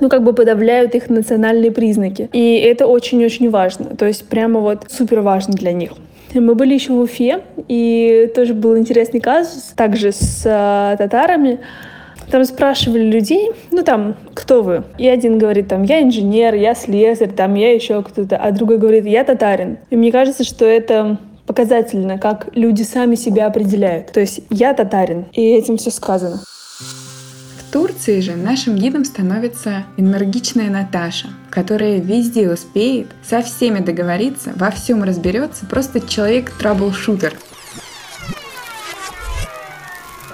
ну, как бы подавляют их национальные признаки. И это очень-очень важно. То есть прямо вот супер важно для них. Мы были еще в Уфе, и тоже был интересный казус, также с э, татарами. Там спрашивали людей, ну там, кто вы? И один говорит, там, я инженер, я слесарь, там, я еще кто-то, а другой говорит, я татарин. И мне кажется, что это показательно, как люди сами себя определяют. То есть я татарин, и этим все сказано. Турции же нашим гидом становится энергичная Наташа, которая везде успеет, со всеми договориться, во всем разберется, просто человек траблшутер.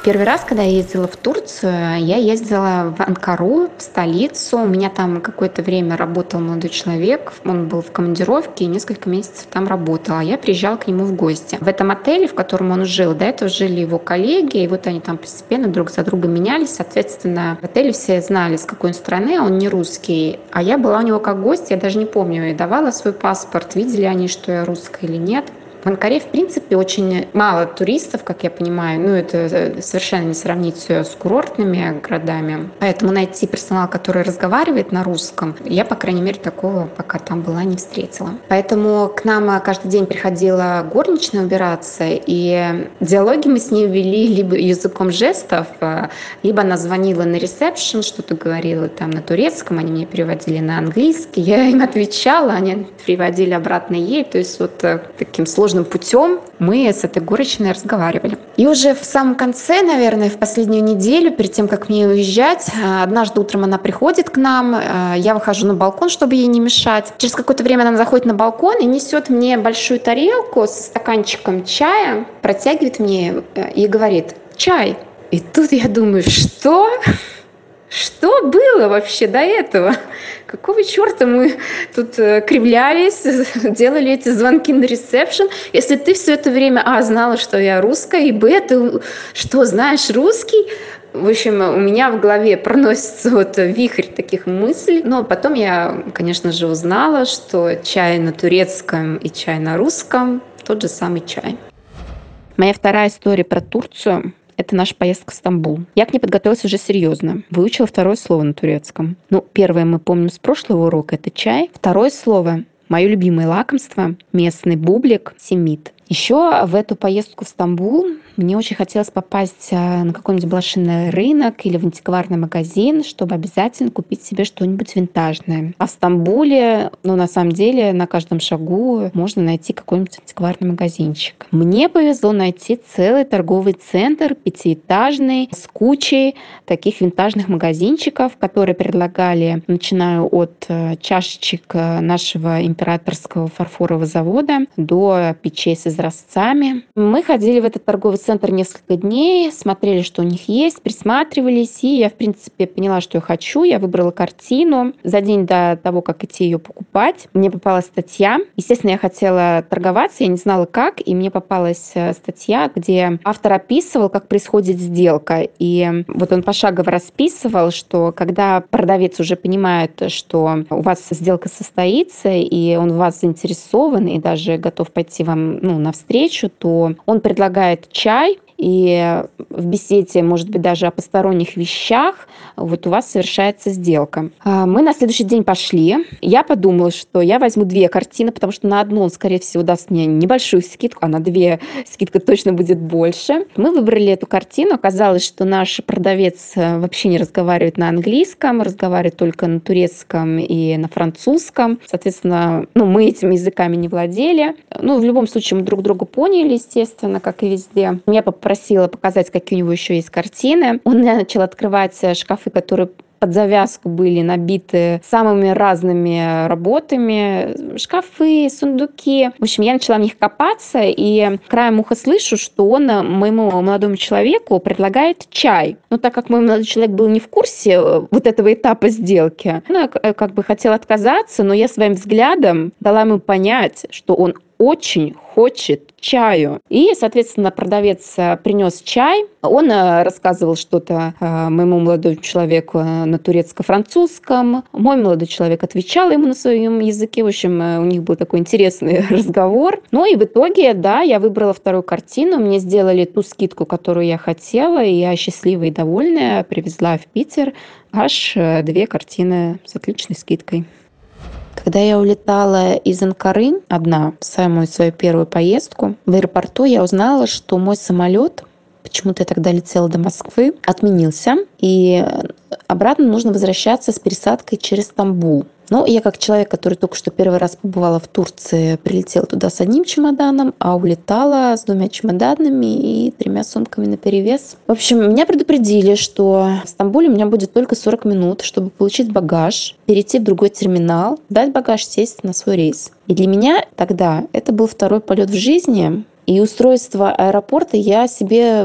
Первый раз, когда я ездила в Турцию, я ездила в Анкару, в столицу. У меня там какое-то время работал молодой человек. Он был в командировке и несколько месяцев там работал. А я приезжала к нему в гости. В этом отеле, в котором он жил, до этого жили его коллеги. И вот они там постепенно друг за другом менялись. Соответственно, в отеле все знали, с какой он страны, а он не русский. А я была у него как гость, я даже не помню, и давала свой паспорт. Видели они, что я русская или нет. В Анкаре, в принципе, очень мало туристов, как я понимаю. Ну, это э, совершенно не сравнить с курортными городами. Поэтому найти персонал, который разговаривает на русском, я, по крайней мере, такого пока там была, не встретила. Поэтому к нам каждый день приходила горничная убираться, и диалоги мы с ней вели либо языком жестов, э, либо она звонила на ресепшн, что-то говорила там на турецком, они мне переводили на английский, я им отвечала, они переводили обратно ей, то есть вот э, таким сложным сложным путем мы с этой горочной разговаривали. И уже в самом конце, наверное, в последнюю неделю, перед тем, как мне уезжать, э, однажды утром она приходит к нам, э, я выхожу на балкон, чтобы ей не мешать. Через какое-то время она заходит на балкон и несет мне большую тарелку с стаканчиком чая, протягивает мне э, и говорит «чай». И тут я думаю, что? Что было вообще до этого? Какого черта мы тут э, кривлялись, делали эти звонки на ресепшн, если ты все это время, а, знала, что я русская, и, б, ты что, знаешь русский? В общем, у меня в голове проносится вот вихрь таких мыслей. Но потом я, конечно же, узнала, что чай на турецком и чай на русском тот же самый чай. Моя вторая история про Турцию это наша поездка в Стамбул. Я к ней подготовилась уже серьезно. Выучила второе слово на турецком. Ну, первое мы помним с прошлого урока – это чай. Второе слово – мое любимое лакомство – местный бублик семит. Еще в эту поездку в Стамбул мне очень хотелось попасть а, на какой-нибудь блошиный рынок или в антикварный магазин, чтобы обязательно купить себе что-нибудь винтажное. А в Стамбуле, ну, на самом деле, на каждом шагу можно найти какой-нибудь антикварный магазинчик. Мне повезло найти целый торговый центр, пятиэтажный, с кучей таких винтажных магазинчиков, которые предлагали, начиная от э, чашечек э, нашего императорского фарфорового завода до печей с изразцами. Мы ходили в этот торговый центр несколько дней, смотрели, что у них есть, присматривались, и я, в принципе, поняла, что я хочу. Я выбрала картину за день до того, как идти ее покупать. Мне попалась статья. Естественно, я хотела торговаться, я не знала как, и мне попалась э, статья, где автор описывал, как происходит сделка. И вот он пошагово расписывал, что когда продавец уже понимает, что у вас сделка состоится, и он вас заинтересован, и даже готов пойти вам ну, навстречу, то он предлагает чай чай, и в беседе, может быть, даже о посторонних вещах, вот у вас совершается сделка. А, мы на следующий день пошли. Я подумала, что я возьму две картины, потому что на одну он, скорее всего, даст мне небольшую скидку, а на две скидка точно будет больше. Мы выбрали эту картину. Оказалось, что наш продавец э, вообще не разговаривает на английском, разговаривает только на турецком и на французском. Соответственно, ну, мы этими языками не владели. Ну, в любом случае, мы друг друга поняли, естественно, как и везде. Я попросила попросила показать, какие у него еще есть картины. Он начал открывать э, шкафы, которые под завязку были набиты самыми разными работами, шкафы, сундуки. В общем, я начала в них копаться, и краем уха слышу, что он моему молодому человеку предлагает чай. Но так как мой молодой человек был не в курсе э, вот этого этапа сделки, он э, как бы хотел отказаться, но я своим взглядом дала ему понять, что он очень хочет чаю. И, соответственно, продавец э, принес чай. Он э, рассказывал что-то э, моему молодому человеку на турецко-французском. Мой молодой человек отвечал ему на своем языке. В общем, у них был такой интересный разговор. Ну и в итоге, да, я выбрала вторую картину. Мне сделали ту скидку, которую я хотела. И я счастливая и довольная привезла в Питер аж две картины с отличной скидкой. Когда я улетала из Анкары одна, в самую свою первую поездку, в аэропорту я узнала, что мой самолет почему-то я тогда летела до Москвы, отменился, и обратно нужно возвращаться с пересадкой через Стамбул. Но я как человек, который только что первый раз побывала в Турции, прилетела туда с одним чемоданом, а улетала с двумя чемоданами и тремя сумками на перевес. В общем, меня предупредили, что в Стамбуле у меня будет только 40 минут, чтобы получить багаж, перейти в другой терминал, дать багаж, сесть на свой рейс. И для меня тогда это был второй полет в жизни, и устройство аэропорта я себе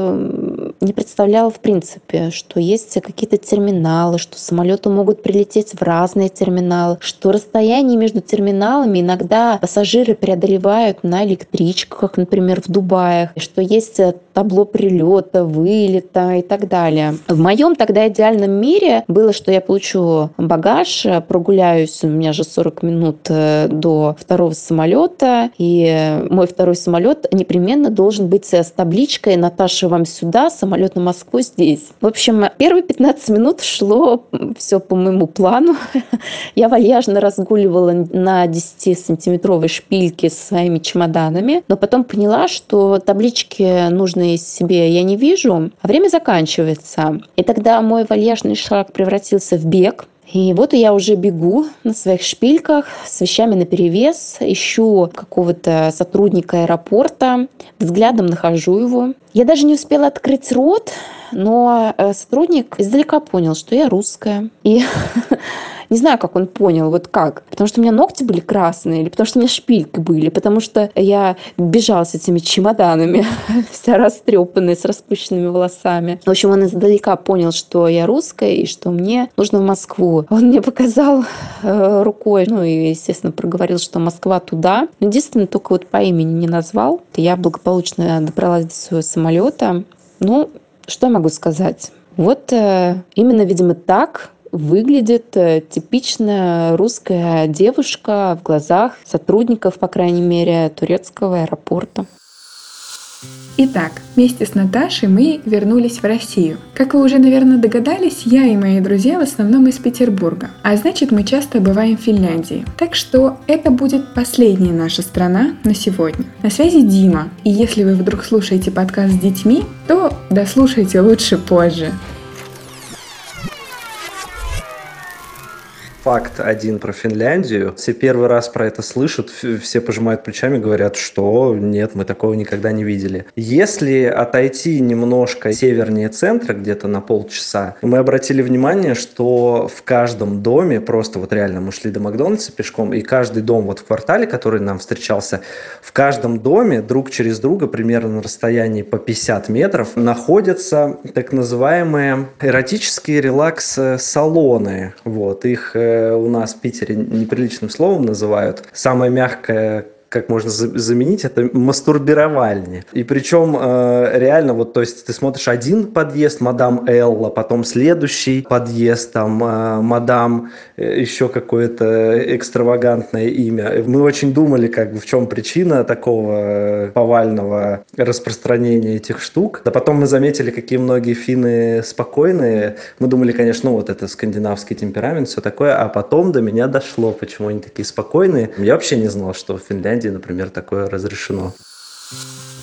не представляла в принципе, что есть какие-то терминалы, что самолеты могут прилететь в разные терминалы, что расстояние между терминалами иногда пассажиры преодолевают на электричках, например, в Дубае, что есть э, табло прилета, вылета и так далее. В моем тогда идеальном мире было, что я получу багаж, прогуляюсь, у меня же 40 минут э, до второго самолета, и мой второй самолет непременно должен быть с табличкой «Наташа, вам сюда, самолет на Москву здесь». В общем, первые 15 минут шло все по моему плану. Я вальяжно разгуливала на 10-сантиметровой шпильке со своими чемоданами, но потом поняла, что таблички нужно из себе я не вижу, а время заканчивается. И тогда мой вальяжный шаг превратился в бег, и вот я уже бегу на своих шпильках с вещами на перевес, ищу какого-то сотрудника аэропорта, взглядом нахожу его. Я даже не успела открыть рот, но э, сотрудник издалека понял, что я русская. И Не знаю, как он понял, вот как. Потому что у меня ногти были красные, или потому что у меня шпильки были, потому что я бежала с этими чемоданами, вся растрепанная, с распущенными волосами. В общем, он издалека понял, что я русская и что мне нужно в Москву. Он мне показал э, рукой, ну и, естественно, проговорил, что Москва туда. Но единственное, только вот по имени не назвал. Я благополучно добралась до своего самолета. Ну, что я могу сказать? Вот э, именно, видимо, так выглядит э, типичная русская девушка в глазах сотрудников, по крайней мере, турецкого аэропорта. Итак, вместе с Наташей мы вернулись в Россию. Как вы уже, наверное, догадались, я и мои друзья в основном из Петербурга, а значит мы часто бываем в Финляндии. Так что это будет последняя наша страна на сегодня. На связи Дима, и если вы вдруг слушаете подкаст с детьми, то дослушайте лучше позже. Факт один про Финляндию. Все первый раз про это слышат, все пожимают плечами, говорят, что нет, мы такого никогда не видели. Если отойти немножко севернее центра, где-то на полчаса, мы обратили внимание, что в каждом доме, просто вот реально мы шли до Макдональдса пешком, и каждый дом вот в квартале, который нам встречался, в каждом доме друг через друга, примерно на расстоянии по 50 метров, находятся так называемые эротические релакс-салоны. Вот, их у нас в Питере неприличным словом называют. Самое мягкое как можно заменить, это мастурбировальни. И причем э, реально, вот, то есть ты смотришь один подъезд, мадам Элла, потом следующий подъезд, там, э, мадам, э, еще какое-то экстравагантное имя. Мы очень думали, как бы, в чем причина такого повального распространения этих штук. Да потом мы заметили, какие многие финны спокойные. Мы думали, конечно, ну, вот это скандинавский темперамент, все такое, а потом до меня дошло, почему они такие спокойные. Я вообще не знал, что в Финляндии Финляндии, например, такое разрешено.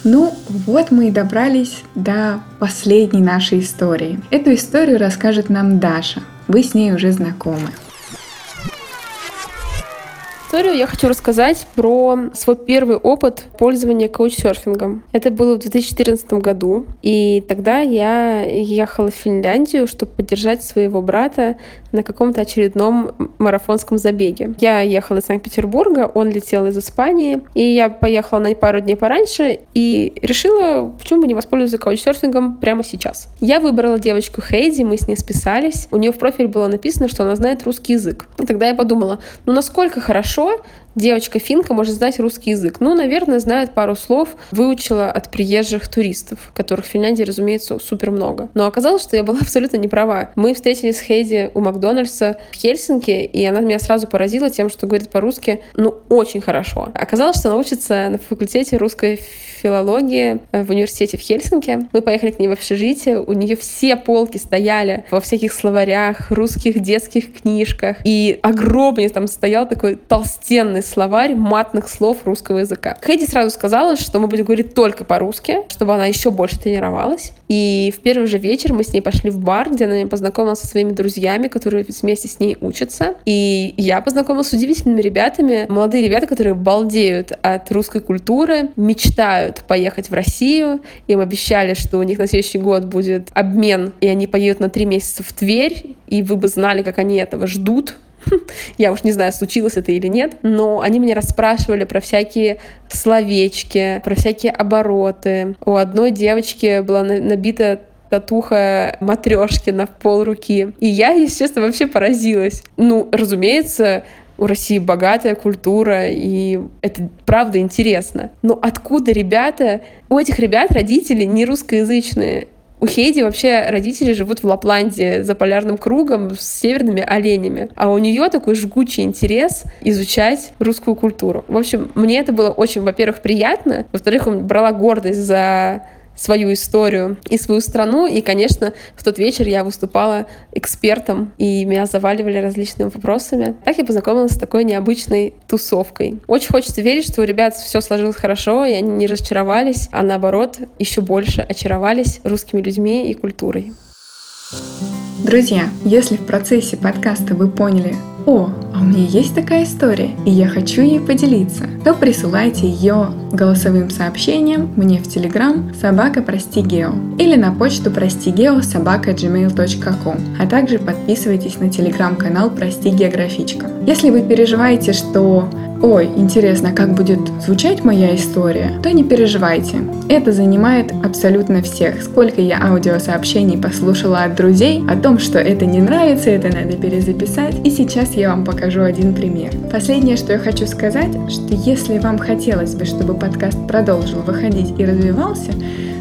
Ну, вот мы и добрались до последней нашей истории. Эту историю расскажет нам Даша. Вы с ней уже знакомы историю я хочу рассказать про свой первый опыт пользования каучсерфингом. Это было в 2014 году, и тогда я ехала в Финляндию, чтобы поддержать своего брата на каком-то очередном марафонском забеге. Я ехала из Санкт-Петербурга, он летел из Испании, и я поехала на пару дней пораньше и решила, почему бы не воспользоваться каучсерфингом прямо сейчас. Я выбрала девочку Хейди, мы с ней списались. У нее в профиле было написано, что она знает русский язык. И тогда я подумала, ну насколько хорошо девочка финка может знать русский язык. Ну, наверное, знает пару слов, выучила от приезжих туристов, которых в Финляндии, разумеется, супер много. Но оказалось, что я была абсолютно не права. Мы встретились с Хейди у Макдональдса в Хельсинки, и она меня сразу поразила тем, что говорит по-русски, ну, очень хорошо. Оказалось, что она учится на факультете русской филологии э, в университете в Хельсинки. Мы поехали к ней в общежитие, у нее все полки стояли во всяких словарях, русских детских книжках, и огромный там стоял такой толстенный словарь матных слов русского языка. Хэдди сразу сказала, что мы будем говорить только по-русски, чтобы она еще больше тренировалась. И в первый же вечер мы с ней пошли в бар, где она меня познакомилась со своими друзьями, которые вместе с ней учатся. И я познакомилась с удивительными ребятами, молодые ребята, которые балдеют от русской культуры, мечтают поехать в Россию. Им обещали, что у них на следующий год будет обмен, и они поедут на три месяца в Тверь, и вы бы знали, как они этого ждут, я уж не знаю, случилось это или нет, но они меня расспрашивали про всякие словечки, про всякие обороты. У одной девочки была набита татуха матрешки на пол руки. И я, если честно, вообще поразилась. Ну, разумеется, у России богатая культура, и это правда интересно. Но откуда ребята... У этих ребят родители не русскоязычные. У Хейди вообще родители живут в Лапландии за полярным кругом с северными оленями. А у нее такой жгучий интерес изучать русскую культуру. В общем, мне это было очень, во-первых, приятно. Во-вторых, брала гордость за свою историю и свою страну. И, конечно, в тот вечер я выступала экспертом, и меня заваливали различными вопросами. Так я познакомилась с такой необычной тусовкой. Очень хочется верить, что у ребят все сложилось хорошо, и они не разочаровались, а наоборот, еще больше очаровались русскими людьми и культурой. Друзья, если в процессе подкаста вы поняли, о, а у меня есть такая история, и я хочу ей поделиться, то присылайте ее голосовым сообщением мне в Телеграм собака прости гео или на почту прости гео собака gmail.com, а также подписывайтесь на телеграм-канал Прости Географичка. Если вы переживаете, что ой, интересно, как будет звучать моя история, то не переживайте. Это занимает абсолютно всех. Сколько я аудиосообщений послушала от друзей о том, что это не нравится, это надо перезаписать. И сейчас я вам покажу один пример. Последнее, что я хочу сказать, что если вам хотелось бы, чтобы подкаст продолжил выходить и развивался,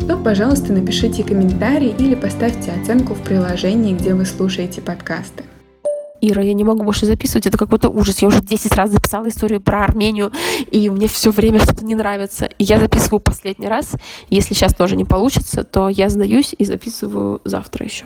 то, пожалуйста, напишите комментарий или поставьте оценку в приложении, где вы слушаете подкасты. Ира, я не могу больше записывать, это какой-то ужас. Я уже 10 раз записала историю про Армению, и мне все время что-то не нравится. И я записываю последний раз. Если сейчас тоже не получится, то я сдаюсь и записываю завтра еще.